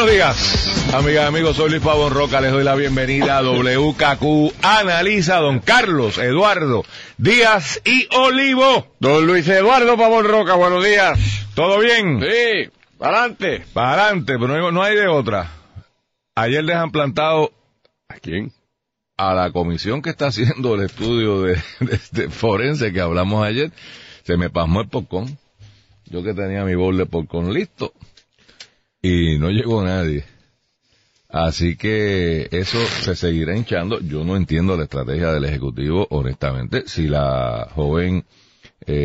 Buenos días, amigas y amigos. Soy Luis Pavón Roca. Les doy la bienvenida a WKQ Analiza, don Carlos Eduardo Díaz y Olivo. Don Luis Eduardo Pavón Roca, buenos días. ¿Todo bien? Sí, para adelante. Para adelante, pero no, no hay de otra. Ayer les han plantado ¿A quién? a la comisión que está haciendo el estudio de, de- de forense que hablamos ayer. Se me pasmó el porcón. Yo que tenía mi bol de listo. Y no llegó nadie. Así que eso se seguirá hinchando. Yo no entiendo la estrategia del Ejecutivo, honestamente. Si la joven